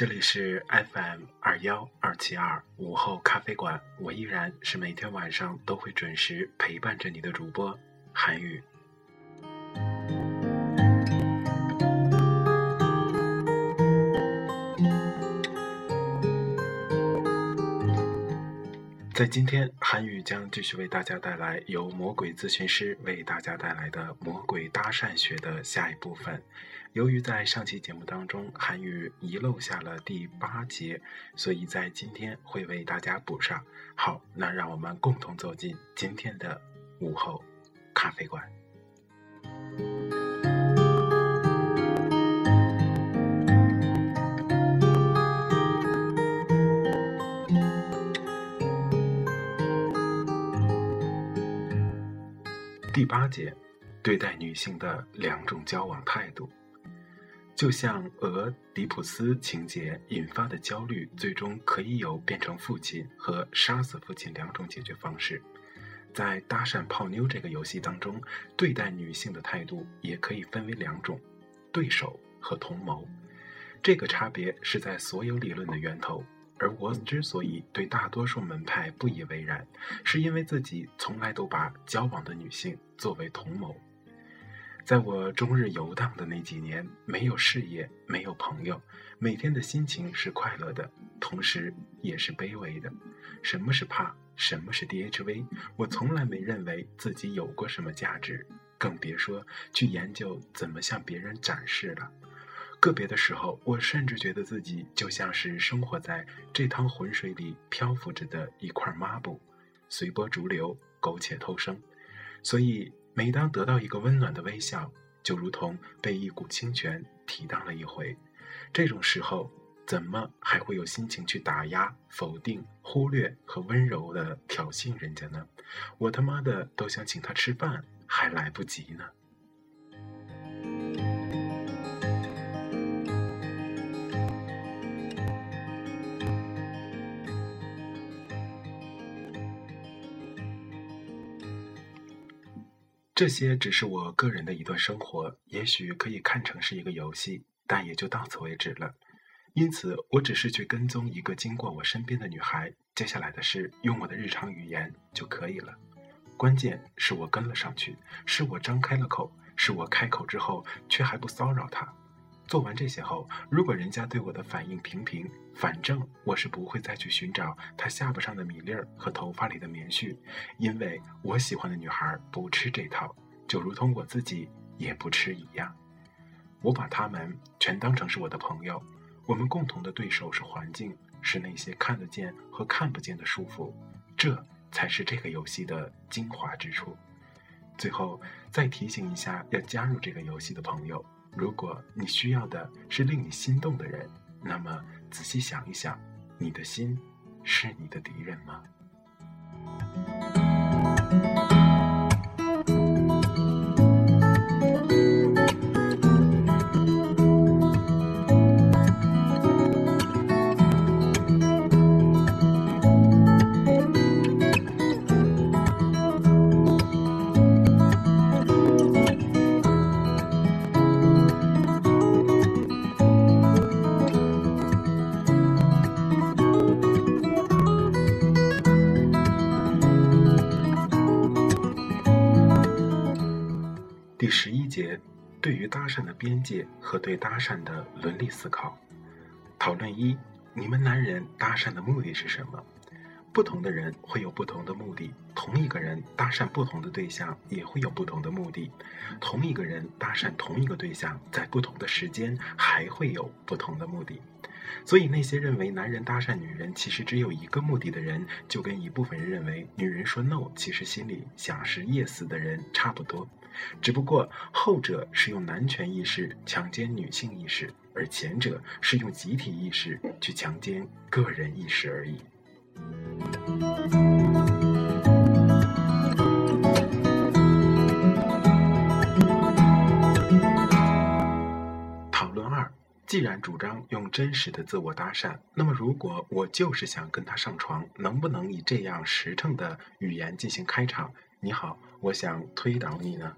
这里是 FM 二幺二七二午后咖啡馆，我依然是每天晚上都会准时陪伴着你的主播韩宇。在今天，韩语将继续为大家带来由魔鬼咨询师为大家带来的《魔鬼搭讪学》的下一部分。由于在上期节目当中，韩语遗漏下了第八节，所以在今天会为大家补上。好，那让我们共同走进今天的午后咖啡馆。第八节，对待女性的两种交往态度，就像俄狄浦斯情节引发的焦虑，最终可以有变成父亲和杀死父亲两种解决方式。在搭讪泡妞这个游戏当中，对待女性的态度也可以分为两种：对手和同谋。这个差别是在所有理论的源头。而我之所以对大多数门派不以为然，是因为自己从来都把交往的女性作为同谋。在我终日游荡的那几年，没有事业，没有朋友，每天的心情是快乐的，同时也是卑微的。什么是怕？什么是 DHV？我从来没认为自己有过什么价值，更别说去研究怎么向别人展示了。个别的时候，我甚至觉得自己就像是生活在这趟浑水里漂浮着的一块抹布，随波逐流，苟且偷生。所以，每当得到一个温暖的微笑，就如同被一股清泉提荡了一回。这种时候，怎么还会有心情去打压、否定、忽略和温柔的挑衅人家呢？我他妈的都想请他吃饭，还来不及呢。这些只是我个人的一段生活，也许可以看成是一个游戏，但也就到此为止了。因此，我只是去跟踪一个经过我身边的女孩，接下来的事用我的日常语言就可以了。关键是我跟了上去，是我张开了口，是我开口之后却还不骚扰她。做完这些后，如果人家对我的反应平平，反正我是不会再去寻找他下巴上的米粒儿和头发里的棉絮，因为我喜欢的女孩不吃这套，就如同我自己也不吃一样。我把他们全当成是我的朋友，我们共同的对手是环境，是那些看得见和看不见的束缚，这才是这个游戏的精华之处。最后再提醒一下要加入这个游戏的朋友。如果你需要的是令你心动的人，那么仔细想一想，你的心是你的敌人吗？对于搭讪的边界和对搭讪的伦理思考。讨论一：你们男人搭讪的目的是什么？不同的人会有不同的目的，同一个人搭讪不同的对象也会有不同的目的，同一个人搭讪同一个对象，在不同的时间还会有不同的目的。所以，那些认为男人搭讪女人其实只有一个目的的人，就跟一部分人认为女人说 no 其实心里想是 yes 的人差不多。只不过后者是用男权意识强奸女性意识，而前者是用集体意识去强奸个人意识而已。讨论二：既然主张用真实的自我搭讪，那么如果我就是想跟他上床，能不能以这样实诚的语言进行开场？你好，我想推倒你呢。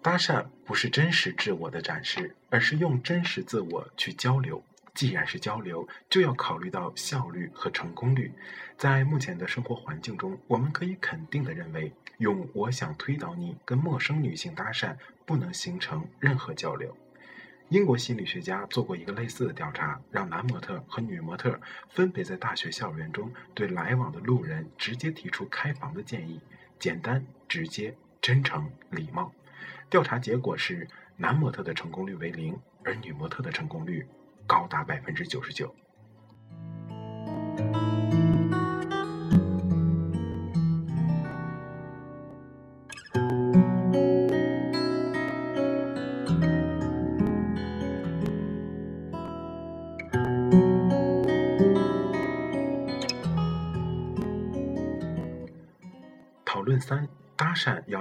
搭讪不是真实自我的展示，而是用真实自我去交流。既然是交流，就要考虑到效率和成功率。在目前的生活环境中，我们可以肯定的认为，用“我想推倒你”跟陌生女性搭讪，不能形成任何交流。英国心理学家做过一个类似的调查，让男模特和女模特分别在大学校园中对来往的路人直接提出开房的建议。简单、直接、真诚、礼貌。调查结果是，男模特的成功率为零，而女模特的成功率高达百分之九十九。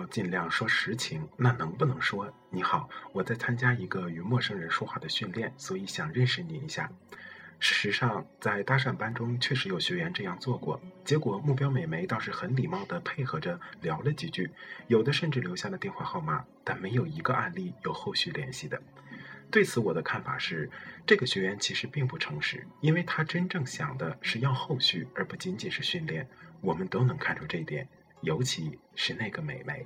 要尽量说实情，那能不能说“你好，我在参加一个与陌生人说话的训练，所以想认识你一下”？事实上，在搭讪班中确实有学员这样做过，结果目标美眉倒是很礼貌地配合着聊了几句，有的甚至留下了电话号码，但没有一个案例有后续联系的。对此，我的看法是，这个学员其实并不诚实，因为他真正想的是要后续，而不仅仅是训练。我们都能看出这一点。尤其是那个美眉。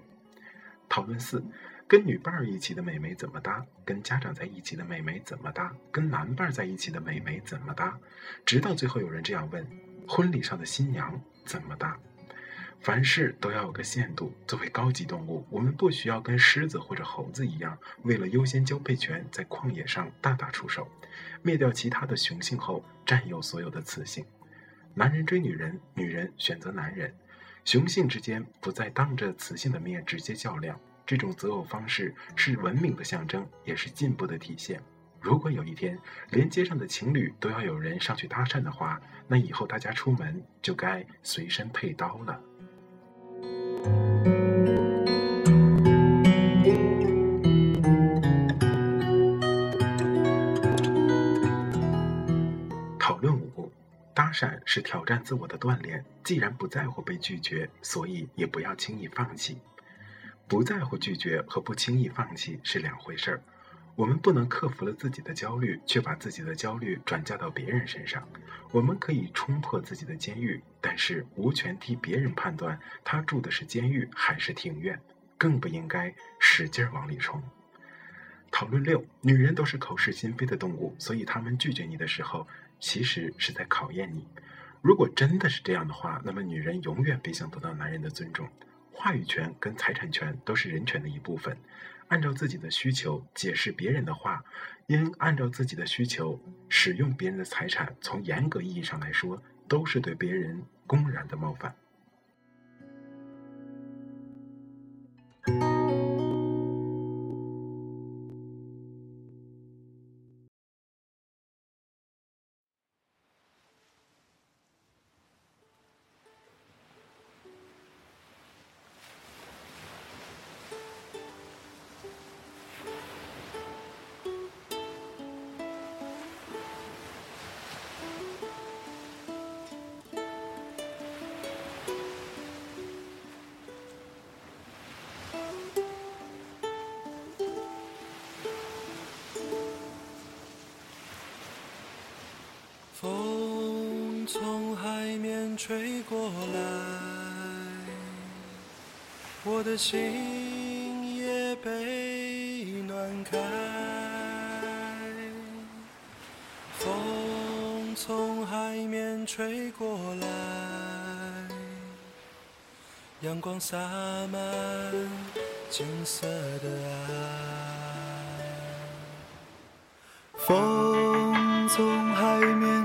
讨论四：跟女伴儿一起的美眉怎么搭？跟家长在一起的美眉怎么搭？跟男伴儿在一起的美眉怎么搭？直到最后有人这样问：婚礼上的新娘怎么搭？凡事都要有个限度。作为高级动物，我们不需要跟狮子或者猴子一样，为了优先交配权，在旷野上大打出手，灭掉其他的雄性后，占有所有的雌性。男人追女人，女人选择男人。雄性之间不再当着雌性的面直接较量，这种择偶方式是文明的象征，也是进步的体现。如果有一天连街上的情侣都要有人上去搭讪的话，那以后大家出门就该随身配刀了。搭讪是挑战自我的锻炼。既然不在乎被拒绝，所以也不要轻易放弃。不在乎拒绝和不轻易放弃是两回事儿。我们不能克服了自己的焦虑，却把自己的焦虑转嫁到别人身上。我们可以冲破自己的监狱，但是无权替别人判断他住的是监狱还是庭院，更不应该使劲往里冲。讨论六：女人都是口是心非的动物，所以她们拒绝你的时候。其实是在考验你。如果真的是这样的话，那么女人永远别想得到男人的尊重。话语权跟财产权都是人权的一部分。按照自己的需求解释别人的话，应按照自己的需求使用别人的财产，从严格意义上来说，都是对别人公然的冒犯。风从海面吹过来，我的心也被暖。开。风从海面吹过来，阳光洒满金色的爱。风从海面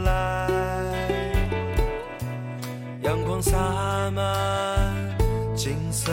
来，阳光洒满金色。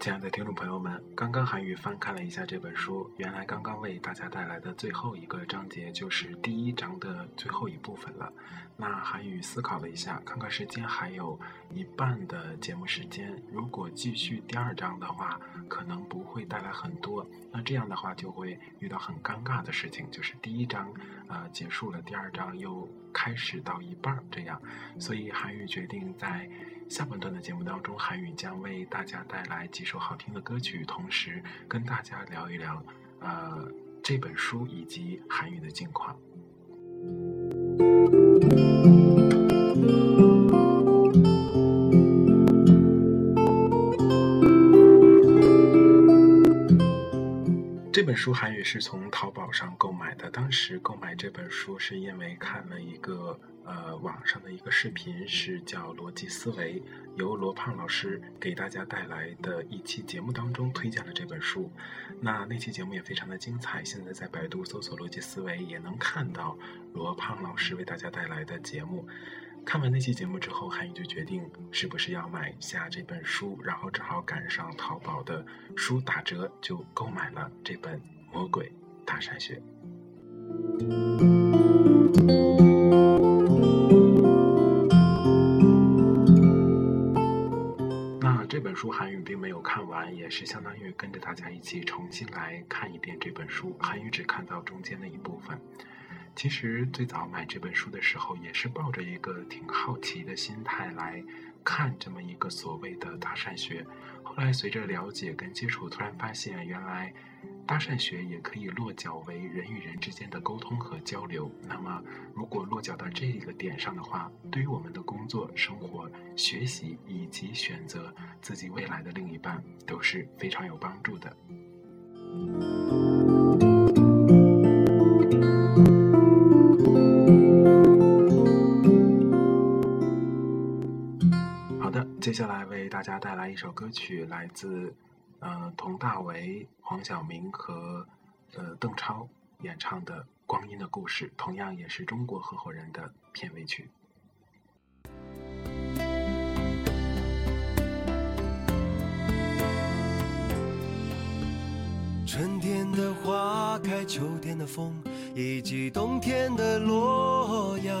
亲爱的听众朋友们，刚刚韩语翻看了一下这本书，原来刚刚为大家带来的最后一个章节就是第一章的最后一部分了。那韩语思考了一下，看看时间还有一半的节目时间，如果继续第二章的话，可能不会带来很多。那这样的话就会遇到很尴尬的事情，就是第一章呃结束了，第二章又开始到一半这样，所以韩语决定在。下半段的节目当中，韩语将为大家带来几首好听的歌曲，同时跟大家聊一聊，呃，这本书以及韩语的近况。这本书韩语是从淘宝上购买的。当时购买这本书是因为看了一个呃网上的一个视频，是叫《逻辑思维》，由罗胖老师给大家带来的一期节目当中推荐了这本书。那那期节目也非常的精彩，现在在百度搜索“逻辑思维”也能看到罗胖老师为大家带来的节目。看完那期节目之后，韩宇就决定是不是要买下这本书，然后正好赶上淘宝的书打折，就购买了这本《魔鬼大山学》。那这本书韩语并没有看完，也是相当于跟着大家一起重新来看一遍这本书。韩语只看到中间的一部分。其实最早买这本书的时候，也是抱着一个挺好奇的心态来看这么一个所谓的大善学。后来随着了解跟接触，突然发现原来大善学也可以落脚为人与人之间的沟通和交流。那么如果落脚到这一个点上的话，对于我们的工作、生活、学习以及选择自己未来的另一半都是非常有帮助的。接下来为大家带来一首歌曲，来自呃佟大为、黄晓明和呃邓超演唱的《光阴的故事》，同样也是中国合伙人的片尾曲。春天的花开，秋天的风，以及冬天的洛阳。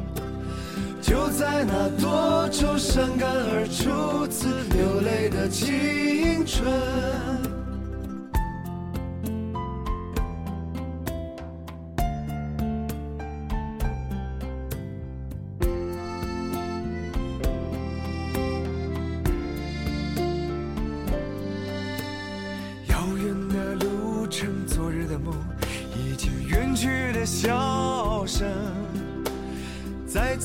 就在那多愁善感而初次流泪的青春，遥远的路程，昨日的梦，已经远去的笑。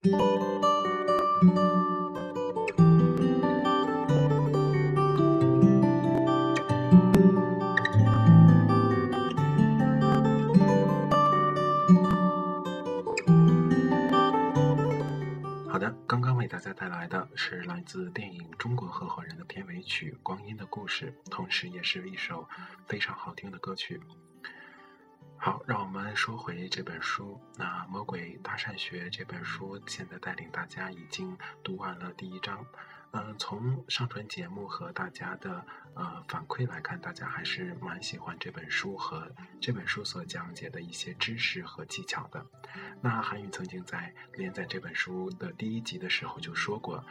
好的，刚刚为大家带来的是来自电影《中国合伙人》的片尾曲《光阴的故事》，同时也是一首非常好听的歌曲。好，让我们说回这本书。那《魔鬼搭讪学》这本书现在带领大家已经读完了第一章。嗯，从上传节目和大家的呃反馈来看，大家还是蛮喜欢这本书和这本书所讲解的一些知识和技巧的。那韩宇曾经在连载这本书的第一集的时候就说过，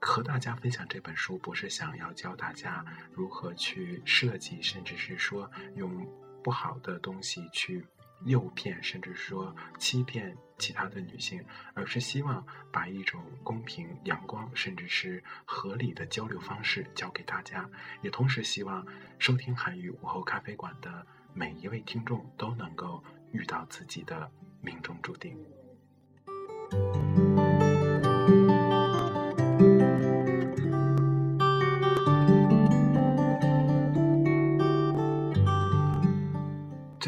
和大家分享这本书不是想要教大家如何去设计，甚至是说用不好的东西去。诱骗，甚至说欺骗其他的女性，而是希望把一种公平、阳光，甚至是合理的交流方式教给大家，也同时希望收听韩语午后咖啡馆的每一位听众都能够遇到自己的命中注定。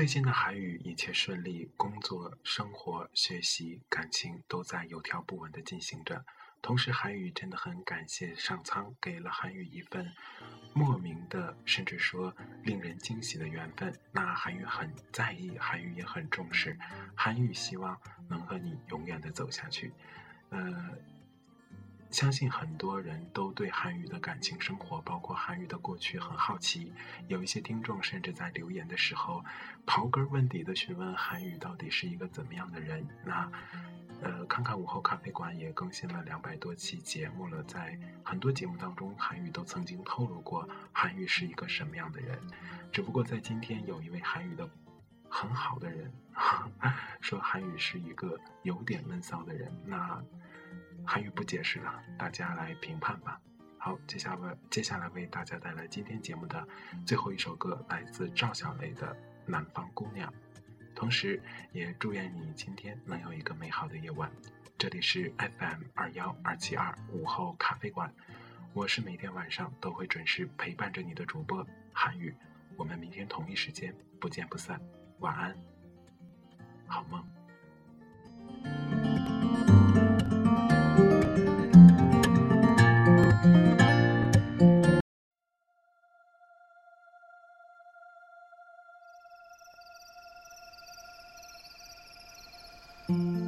近的韩语一切顺利，工作、生活、学习、感情都在有条不紊地进行着。同时，韩语真的很感谢上苍给了韩语一份莫名的，甚至说令人惊喜的缘分。那韩语很在意，韩语也很重视，韩语希望能和你永远的走下去。呃。相信很多人都对韩语的感情生活，包括韩语的过去很好奇。有一些听众甚至在留言的时候，刨根问底的询问韩语到底是一个怎么样的人。那，呃，看看午后咖啡馆也更新了两百多期节目了，在很多节目当中，韩语都曾经透露过韩语是一个什么样的人。只不过在今天，有一位韩语的很好的人 说韩语是一个有点闷骚的人。那。韩语不解释了，大家来评判吧。好，接下来接下来为大家带来今天节目的最后一首歌，来自赵小雷的《南方姑娘》。同时，也祝愿你今天能有一个美好的夜晚。这里是 FM 二幺二七二午后咖啡馆，我是每天晚上都会准时陪伴着你的主播韩语。我们明天同一时间不见不散。晚安，好梦。Mm-hmm.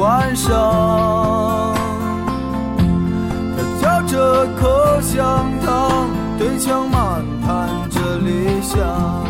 晚上，他嚼着口香糖，对墙漫谈着理想。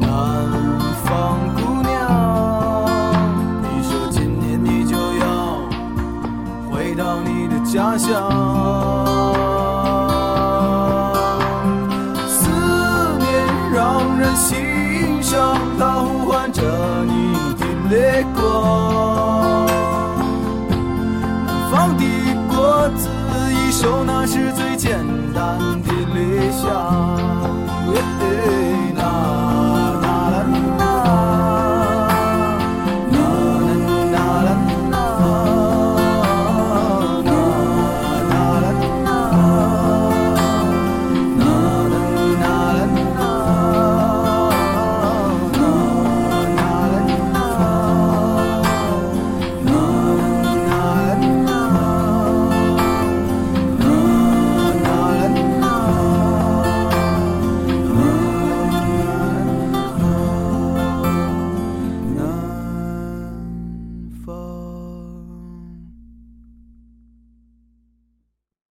南方姑娘，你说今年你就要回到你的家乡。